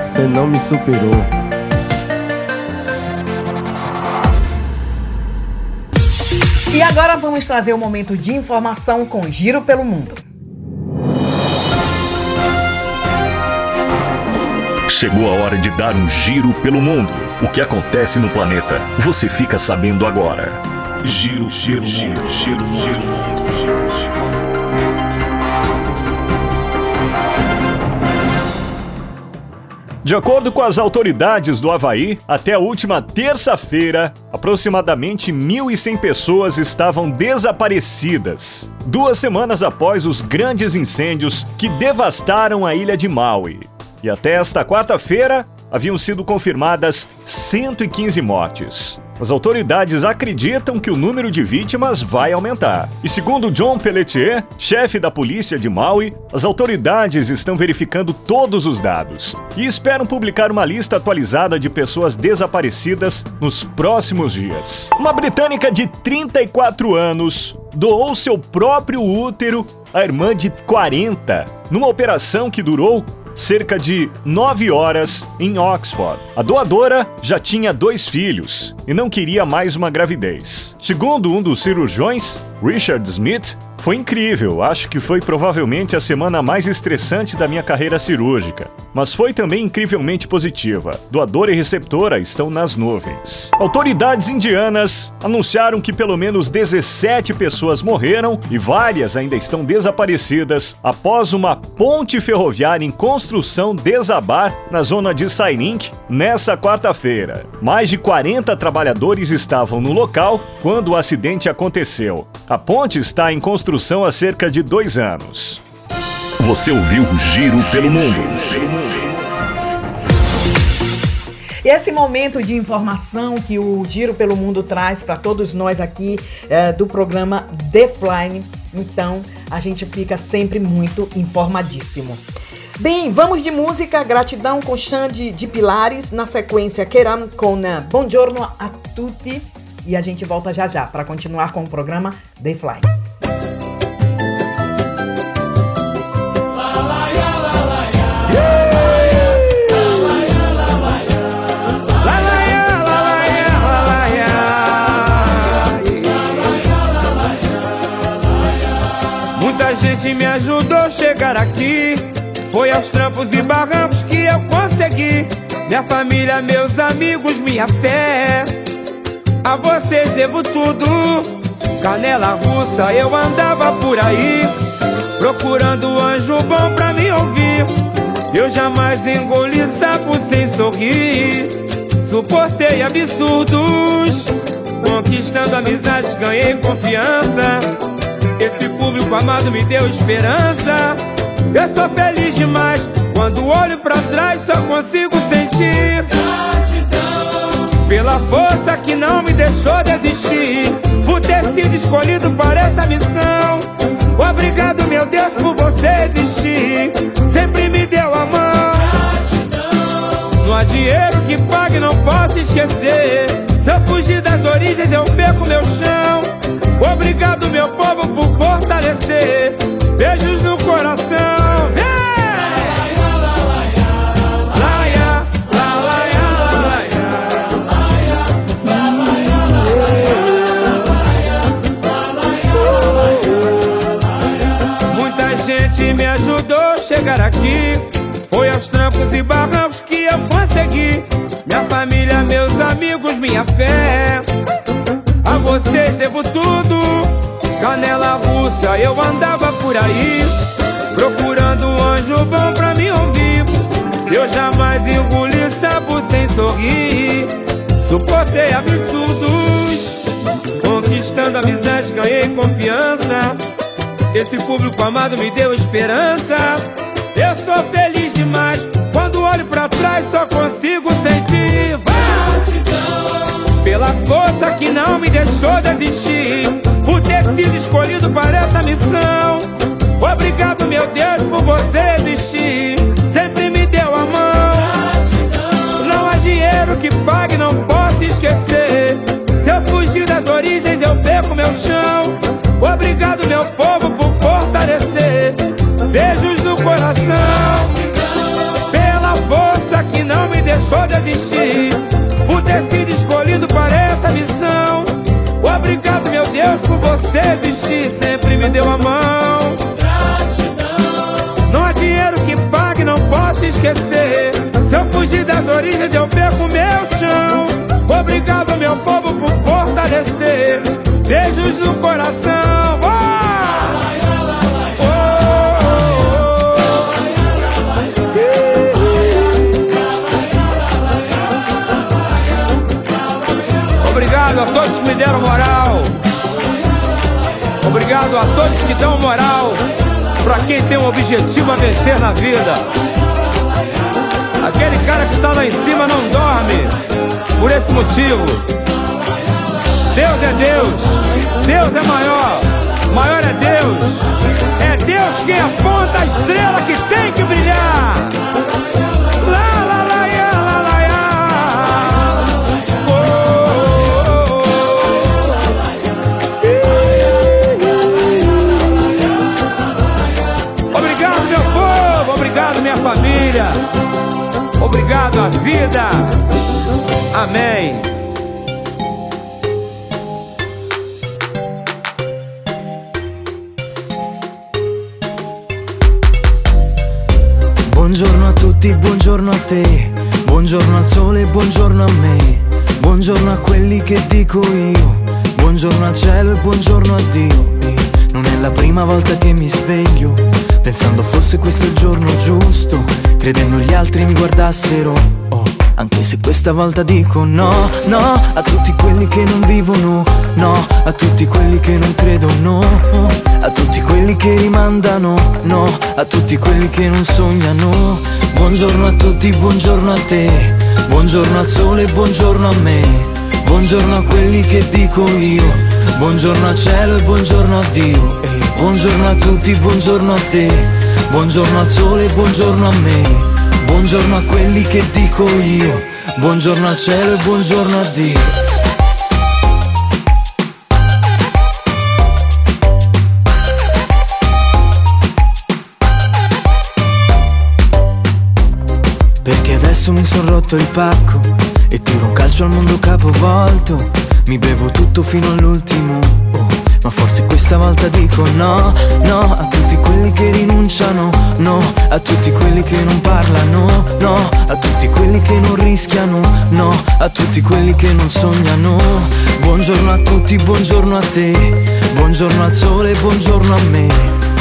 Você não me superou. E agora vamos trazer o momento de informação com Giro pelo Mundo. Chegou a hora de dar um giro pelo mundo. O que acontece no planeta, você fica sabendo agora. Giro, giro, giro, giro, giro. De acordo com as autoridades do Havaí, até a última terça-feira, aproximadamente 1.100 pessoas estavam desaparecidas, duas semanas após os grandes incêndios que devastaram a ilha de Maui. E até esta quarta-feira, haviam sido confirmadas 115 mortes. As autoridades acreditam que o número de vítimas vai aumentar. E segundo John Pelletier, chefe da polícia de Maui, as autoridades estão verificando todos os dados e esperam publicar uma lista atualizada de pessoas desaparecidas nos próximos dias. Uma britânica de 34 anos doou seu próprio útero à irmã de 40 numa operação que durou cerca de nove horas em Oxford. A doadora já tinha dois filhos e não queria mais uma gravidez. Segundo um dos cirurgiões, Richard Smith, foi incrível, acho que foi provavelmente a semana mais estressante da minha carreira cirúrgica, mas foi também incrivelmente positiva. Doadora e receptora estão nas nuvens. Autoridades indianas anunciaram que pelo menos 17 pessoas morreram e várias ainda estão desaparecidas após uma ponte ferroviária em construção desabar na zona de Sairink nessa quarta-feira. Mais de 40 trabalhadores estavam no local quando o acidente aconteceu. A ponte está em construção há cerca de dois anos. Você ouviu o Giro pelo Mundo. E esse momento de informação que o Giro pelo Mundo traz para todos nós aqui eh, do programa The Flying, então a gente fica sempre muito informadíssimo. Bem, vamos de música, gratidão com Xande de Pilares, na sequência Keram com Buongiorno a tutti e a gente volta já já para continuar com o programa The Flying. Gente me ajudou a chegar aqui. Foi aos trampos e barrancos que eu consegui. Minha família, meus amigos, minha fé. A vocês devo tudo. Canela russa, eu andava por aí. Procurando anjo bom pra me ouvir. Eu jamais engoli sapo sem sorrir. Suportei absurdos. Conquistando amizades, ganhei confiança. Esse público amado me deu esperança. Eu sou feliz demais. Quando olho pra trás, só consigo sentir gratidão pela força que não me deixou desistir. Por ter sido escolhido para essa missão. Obrigado, meu Deus, por você existir. Sempre me deu a mão. Não há dinheiro que pague, não posso esquecer. Se eu fugir das origens, eu perco meu chão. Obrigado, meu povo, por fortalecer. Beijos no coração. Muita gente me ajudou a chegar aqui. Foi aos trampos e barrancos que eu consegui. Minha família, meus amigos, minha fé. A vocês devo tudo. Canela russa, eu andava por aí. Procurando um anjo bom pra me ouvir. Eu jamais engoli sapo sem sorrir. Suportei absurdos. Conquistando amizades, ganhei confiança. Esse público amado me deu esperança. Eu sou feliz demais. Quando olho pra trás, só consigo sentir pela força que não me deixou desistir. Por ter sido escolhido para essa missão. Obrigado, meu Deus, por você existir. Sempre me deu a mão. Não há dinheiro que pague, não posso esquecer. Se eu fugir das origens, eu perco meu chão. Obrigado, meu povo, por fortalecer. Beijos no coração. Deixou de existir. Por ter sido escolhido para essa missão. Obrigado, meu Deus, por você existir. Sempre me deu a mão. Não há dinheiro que pague, não posso esquecer. Se eu fugir das origens, eu perco meu chão. Obrigado, meu povo, por fortalecer. Beijos no coração me deram moral. Obrigado a todos que dão moral para quem tem um objetivo a vencer na vida. Aquele cara que está lá em cima não dorme por esse motivo. Deus é Deus, Deus é maior, maior é Deus. É Deus quem aponta a estrela que tem que brilhar. Obrigado, a vida. Amém. Buongiorno a tutti, buongiorno a te. Buongiorno al sole, buongiorno a me. Buongiorno a quelli che dico io. Buongiorno al cielo e buongiorno a Dio. Non è la prima volta che mi sveglio, pensando fosse questo il giorno giusto, credendo gli altri mi guardassero. Oh, anche se questa volta dico no, no, a tutti quelli che non vivono, no, a tutti quelli che non credono, a tutti quelli che rimandano, no, a tutti quelli che non sognano. Buongiorno a tutti, buongiorno a te, buongiorno al sole, buongiorno a me, buongiorno a quelli che dico io. Buongiorno al cielo e buongiorno a Dio Buongiorno a tutti, buongiorno a te Buongiorno al sole, buongiorno a me. Buongiorno a quelli che dico io. Buongiorno al cielo e buongiorno a Dio. Perché adesso mi son rotto il pacco E tiro un calcio al mondo capovolto. Mi bevo tutto fino all'ultimo Ma forse questa volta dico no, no A tutti quelli che rinunciano No, a tutti quelli che non parlano No, a tutti quelli che non rischiano No, a tutti quelli che non sognano. Buongiorno a tutti, buongiorno a te Buongiorno al sole, buongiorno a me.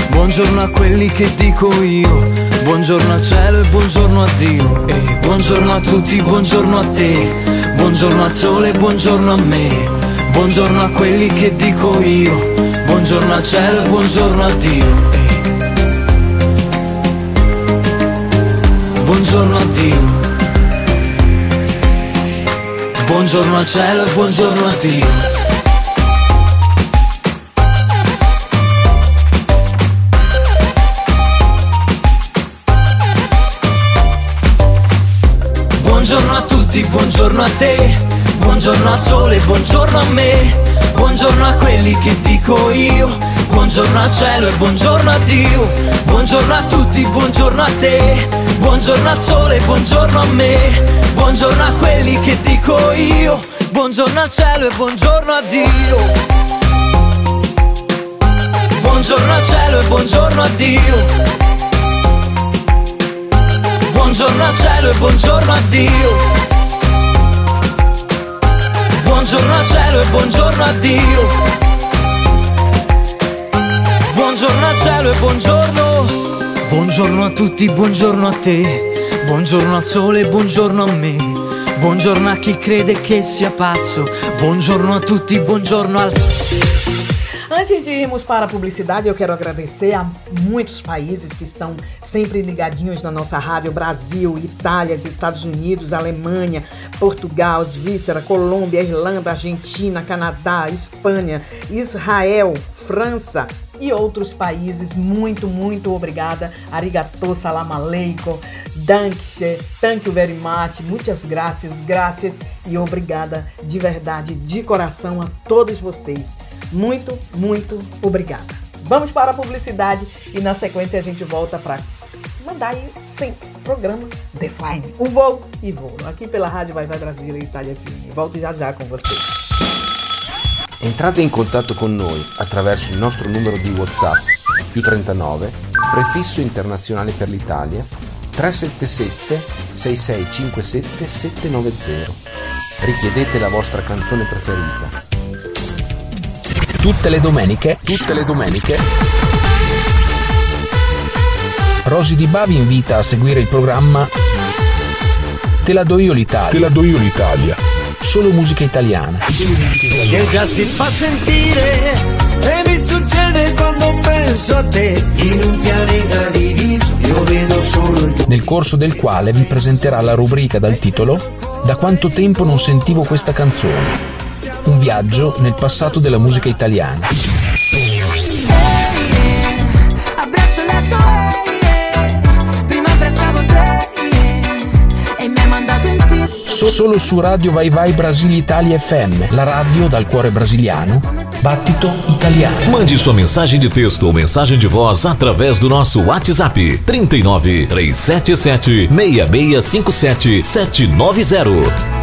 Buongiorno a quelli che dico io Buongiorno al cielo e buongiorno a Dio. E buongiorno a tutti, buongiorno a te Buongiorno al sole, buongiorno a me Buongiorno a quelli che dico io. Buongiorno al cielo e buongiorno a Dio. Buongiorno a Dio. Buongiorno al cielo e buongiorno a Dio. Buongiorno a tutti, buongiorno a te, buongiorno al sole, buongiorno a me, buongiorno a quelli che dico io, buongiorno al cielo e buongiorno a Dio, buongiorno a tutti, buongiorno a te, buongiorno al sole, buongiorno a me, buongiorno a quelli che dico io, buongiorno al cielo e buongiorno a Dio. Buongiorno al cielo e buongiorno a Dio. Buongiorno al cielo e buongiorno a Dio. Buongiorno al cielo e buongiorno a Dio. Buongiorno al cielo e buongiorno. Buongiorno a tutti, buongiorno a te. Buongiorno al sole e buongiorno a me. Buongiorno a chi crede che sia pazzo. Buongiorno a tutti, buongiorno al. Antes de irmos para a publicidade, eu quero agradecer a muitos países que estão sempre ligadinhos na nossa rádio: Brasil, Itália, Estados Unidos, Alemanha, Portugal, Svícera, Colômbia, Irlanda, Argentina, Canadá, Espanha, Israel, França e outros países. Muito, muito obrigada. Arigato, salam aleikum, danke, thank you very much, muitas graças, graças e obrigada de verdade, de coração a todos vocês. Muito, muito obrigada. Vamos para a publicidade e na sequência a gente volta para mandar aí sempre programa Flying, o voo e voo, aqui pela Rádio Vai Vai Brasil e Itália FM. Volto já já com você. Entrate in contatto con noi attraverso il nostro numero di WhatsApp più 39 prefisso internazionale per l'Italia 377 6657 790. Richiedete la vostra canzone preferita. Tutte le domeniche, tutte le domeniche, Rosy Di Ba vi invita a seguire il programma Te la do io l'Italia. Te la do io l'Italia. Solo musica italiana. Che già si fa sentire e mi succede quando penso a te in un pianeta diviso io vedo solo il tuo Nel corso del quale vi presenterà la rubrica dal titolo Da quanto tempo non sentivo questa canzone. Un viaggio nel passato della musica italiana. solo su Radio Vai Vai Brasile Italia FM, la radio dal cuore brasiliano, battito italiano. Mande sua mensagem de texto ou mensagem de voz através do nosso WhatsApp 39 377 6657 790.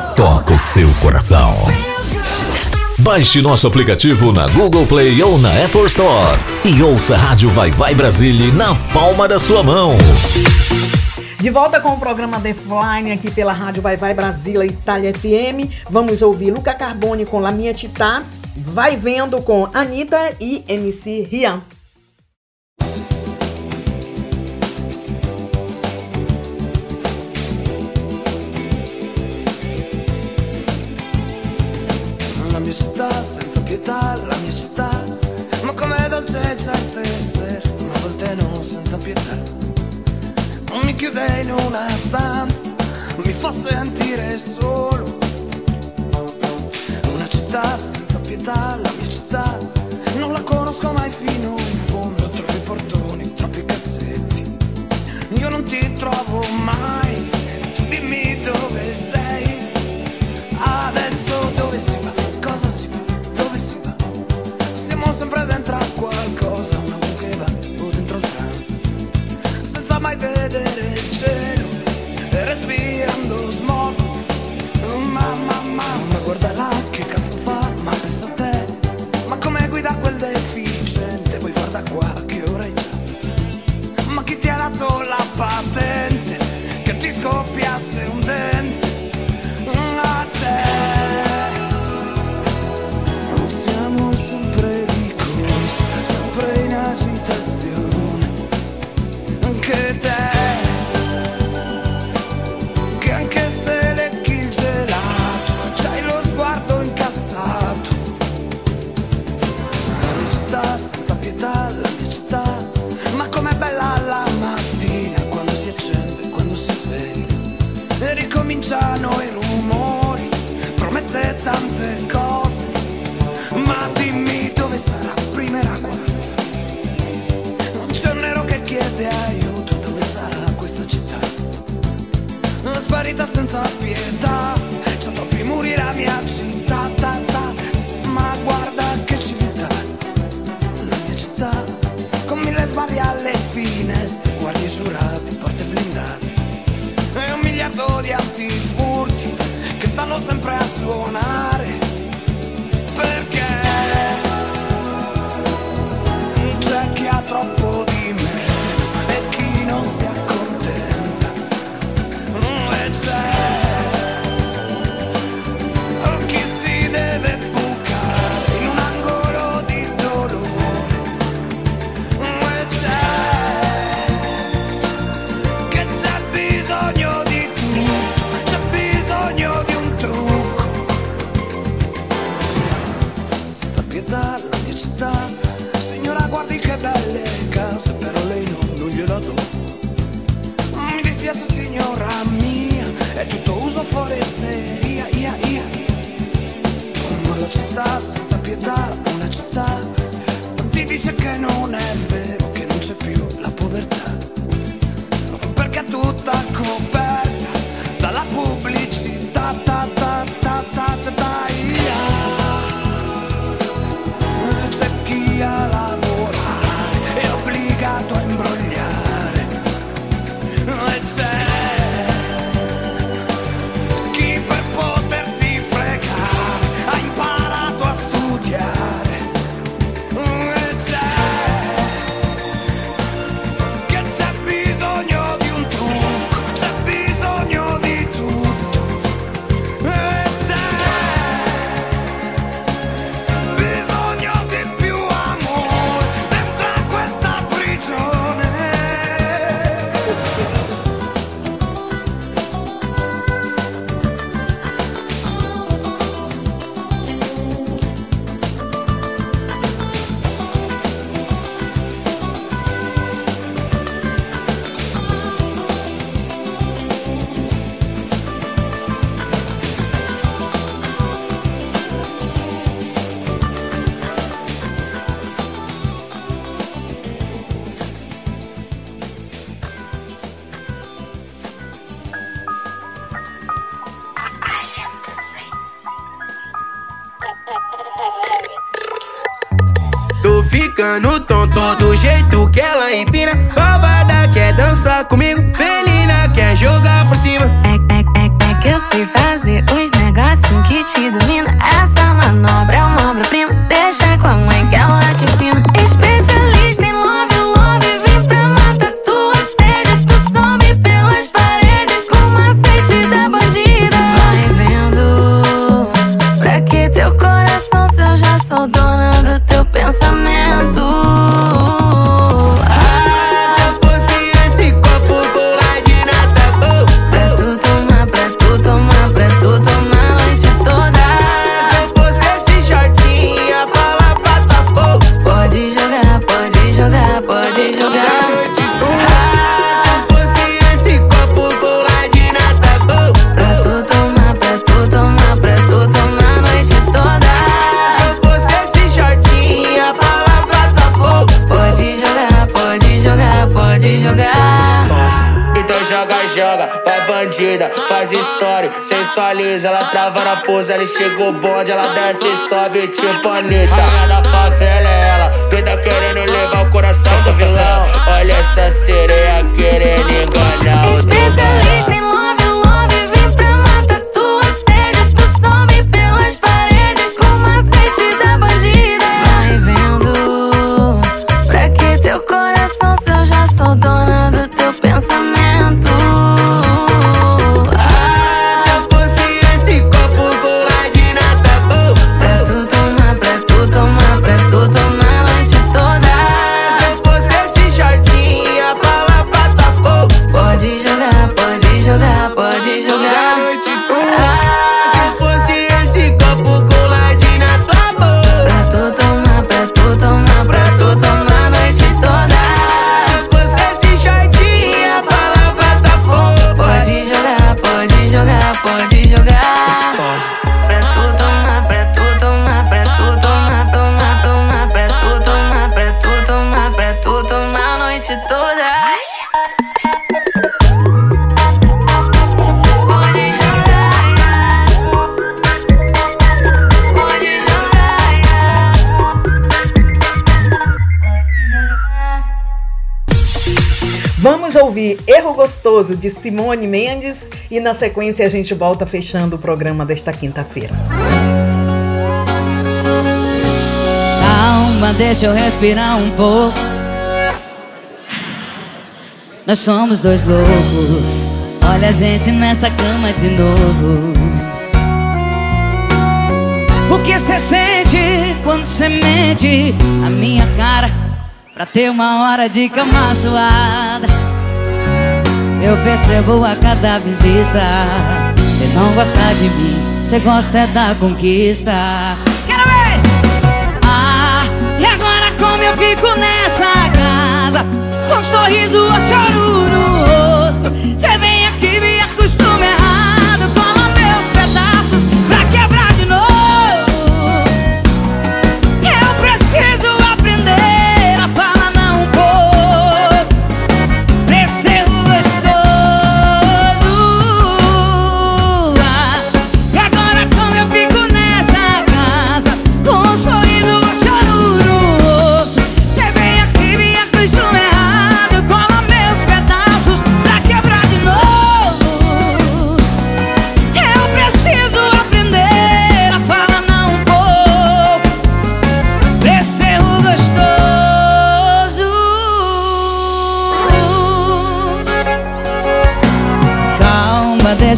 toca o seu coração. Baixe nosso aplicativo na Google Play ou na Apple Store e ouça a Rádio Vai Vai Brasília na palma da sua mão. De volta com o programa The Flying aqui pela Rádio Vai Vai Brasília Itália FM. Vamos ouvir Luca Carbone com La Minha Titá, Vai Vendo com Anitta e MC Rian. Mia città senza pietà, la mia città. Ma com'è dolce certe essere Una volte no, senza pietà? Mi chiude in una stanza Mi fa sentire solo. Una città senza pietà, la mia città. Non la conosco mai fino in fondo Troppi portoni, troppi cassetti. Io non ti trovo mai Tu dimmi dove sei patente, che ti scoppiasse un dente Sparita senza pietà, c'ha troppi muri la mia città, ta, ta. ma guarda che civiltà, la mia città, con mille sbarri alle finestre, guardie giurati, porte blindate. E un miliardo di antifurti che stanno sempre a suonare signora mia, è tutto uso foresteria, ia, ia. Ma la città senza pietà, una città, ti dice che non è vero, che non c'è più la povertà. Perché è tutta coperta dalla pubblicità, ta ta ta ta ta ta, ia. C'è chi a lavorare ficando tonto do jeito que ela empina. Roubada quer dançar comigo. Felina quer jogar por cima. Faz história, sensualiza, ela trava na pose, ela chegou bonde, ela desce e sobe tipo Anitta. Rainha da favela Gostoso de Simone Mendes e na sequência a gente volta fechando o programa desta quinta-feira. Calma, deixa eu respirar um pouco. Nós somos dois loucos. Olha a gente nessa cama de novo. O que cê sente quando cê mente a minha cara pra ter uma hora de cama suada? Eu percebo a cada visita. Cê não gosta de mim, cê gosta é da conquista. Quero ver! Ah, e agora como eu fico nessa casa? Com um sorriso ou choro no rosto Cê vem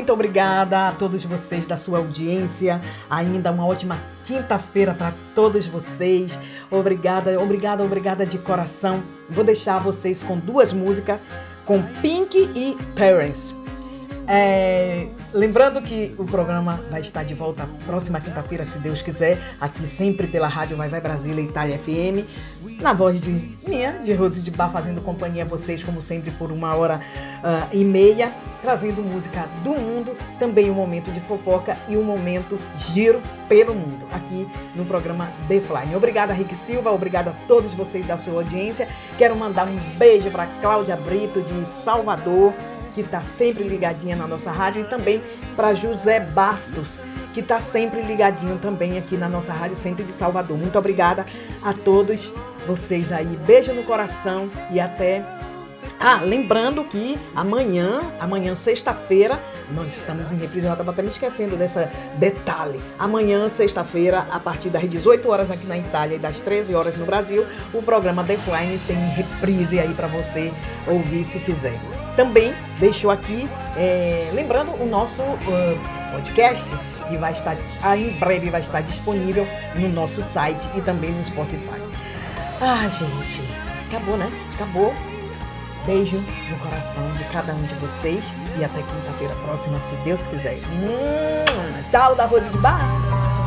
Muito obrigada a todos vocês da sua audiência. Ainda uma ótima quinta-feira para todos vocês. Obrigada, obrigada, obrigada de coração. Vou deixar vocês com duas músicas, com Pink e Parents. É, lembrando que o programa vai estar de volta próxima quinta-feira, se Deus quiser, aqui sempre pela Rádio Vai Vai Brasília Itália FM, na voz de minha, de Rose de Bar, fazendo companhia a vocês, como sempre, por uma hora ah, e meia, trazendo música do mundo, também um momento de fofoca e um momento giro pelo mundo, aqui no programa The Fly. Obrigada, Rick Silva, obrigada a todos vocês da sua audiência. Quero mandar um beijo para Cláudia Brito, de Salvador que está sempre ligadinha na nossa rádio, e também para José Bastos, que está sempre ligadinho também aqui na nossa rádio, sempre de Salvador. Muito obrigada a todos vocês aí. Beijo no coração e até. Ah, lembrando que amanhã, amanhã, sexta-feira, nós estamos em reprise, eu estava até me esquecendo dessa detalhe. Amanhã, sexta-feira, a partir das 18 horas aqui na Itália e das 13 horas no Brasil, o programa The Flying tem reprise aí para você ouvir se quiser. Também deixo aqui, é, lembrando o nosso ah, podcast, que vai estar ah, em breve vai estar disponível no nosso site e também no Spotify. Ah, gente, acabou, né? Acabou. Beijo no coração de cada um de vocês e até quinta-feira próxima, se Deus quiser. Hum, tchau da Rose de Bar.